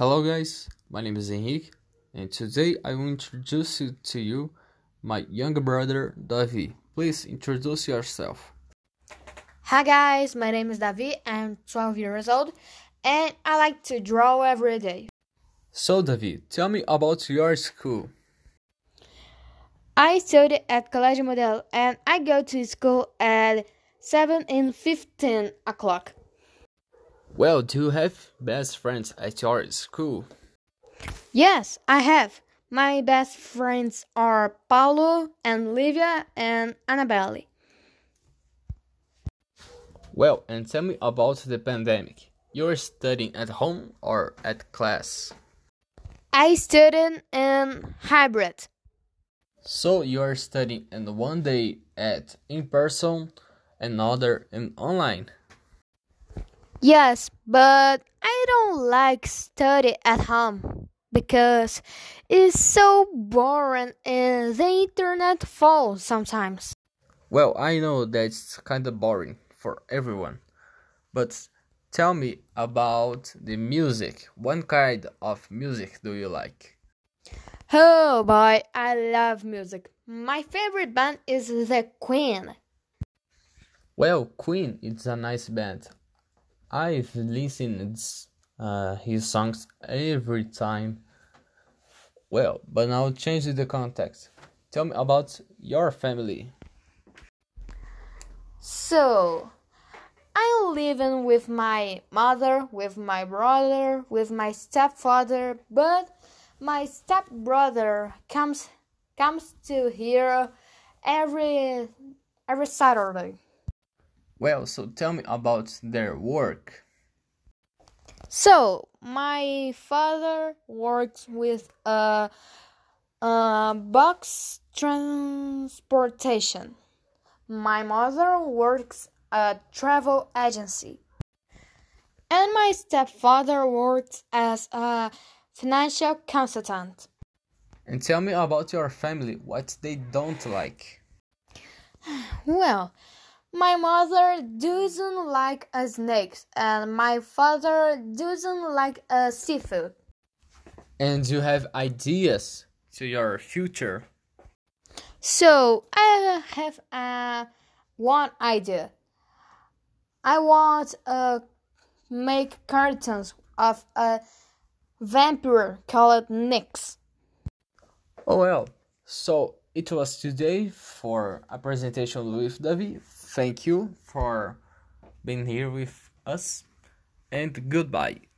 Hello guys, my name is Henrique and today I will introduce you to you my younger brother Davi. Please introduce yourself. Hi guys, my name is Davi. I'm 12 years old and I like to draw every day. So Davi, tell me about your school. I study at Colégio Modelo and I go to school at 7 and 15 o'clock. Well, do you have best friends at your school? Yes, I have. My best friends are Paulo and Livia and Annabelle. Well, and tell me about the pandemic. You're studying at home or at class? I study in hybrid. So you're studying in one day at in person, another in online. Yes, but I don't like study at home because it's so boring and the internet falls sometimes. Well, I know that's kind of boring for everyone, but tell me about the music. What kind of music do you like? Oh boy, I love music. My favorite band is The Queen. Well, Queen is a nice band. I've listened uh, his songs every time. Well, but now change the context. Tell me about your family. So, I'm living with my mother, with my brother, with my stepfather, but my stepbrother comes comes to here every every Saturday. Well, so tell me about their work. So, my father works with a, a box transportation. My mother works at travel agency. And my stepfather works as a financial consultant. And tell me about your family, what they don't like. Well, my mother doesn't like a snakes, and my father doesn't like a seafood. And you have ideas to your future. So I have uh, one idea. I want to uh, make cartoons of a vampire called Nyx. Oh well, so it was today for a presentation with Davi. Thank you for being here with us and goodbye.